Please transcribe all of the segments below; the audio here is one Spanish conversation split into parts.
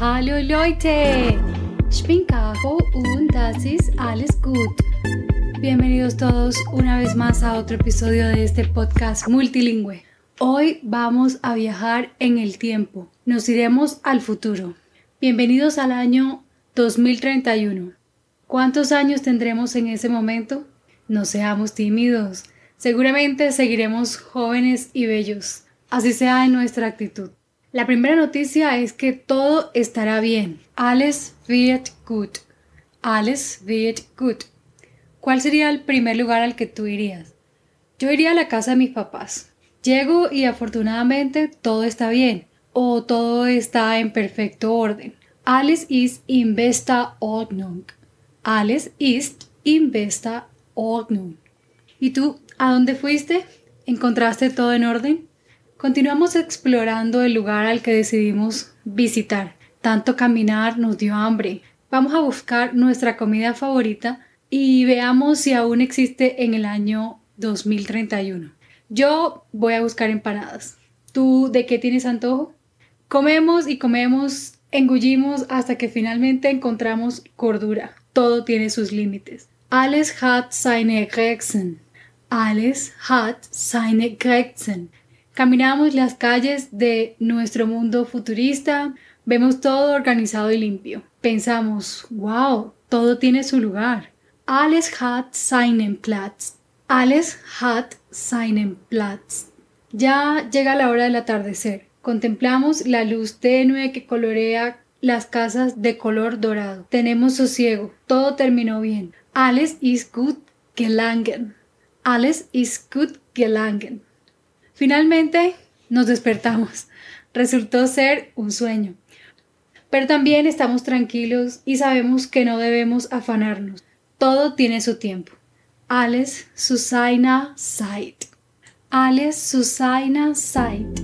Hallo Leute! Ich bin Caro und das ist alles gut. Bienvenidos todos una vez más a otro episodio de este podcast multilingüe. Hoy vamos a viajar en el tiempo. Nos iremos al futuro. Bienvenidos al año 2031. ¿Cuántos años tendremos en ese momento? No seamos tímidos. Seguramente seguiremos jóvenes y bellos. Así sea en nuestra actitud. La primera noticia es que todo estará bien. Alles wird gut. Alles wird gut. ¿Cuál sería el primer lugar al que tú irías? Yo iría a la casa de mis papás. Llego y afortunadamente todo está bien o todo está en perfecto orden. Alles ist in bester Ordnung. Alles ist in bester Ordnung. ¿Y tú, a dónde fuiste? ¿Encontraste todo en orden? Continuamos explorando el lugar al que decidimos visitar. Tanto caminar nos dio hambre. Vamos a buscar nuestra comida favorita y veamos si aún existe en el año 2031. Yo voy a buscar empanadas. ¿Tú de qué tienes antojo? Comemos y comemos, engullimos hasta que finalmente encontramos cordura. Todo tiene sus límites. Alles hat seine Grenzen. Alles hat seine Grenzen. Caminamos las calles de nuestro mundo futurista, vemos todo organizado y limpio. Pensamos, wow, todo tiene su lugar. Alles hat seinen Platz. Alles hat seinen Platz. Ya llega la hora del atardecer. Contemplamos la luz tenue que colorea las casas de color dorado. Tenemos sosiego. Todo terminó bien. Alles ist gut gelangen. Alles ist gut gelangen. Finalmente nos despertamos. Resultó ser un sueño. Pero también estamos tranquilos y sabemos que no debemos afanarnos. Todo tiene su tiempo. Seiner Zeit. Alles zu seiner Zeit.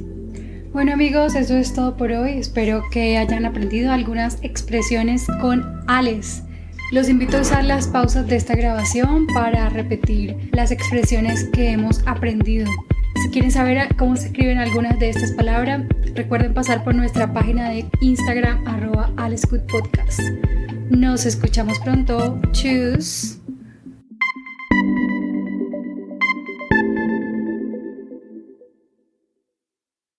Bueno amigos, eso es todo por hoy. Espero que hayan aprendido algunas expresiones con alles. Los invito a usar las pausas de esta grabación para repetir las expresiones que hemos aprendido. Si quieren saber cómo se escriben algunas de estas palabras, recuerden pasar por nuestra página de Instagram arroba Podcast. Nos escuchamos pronto. Tschüss.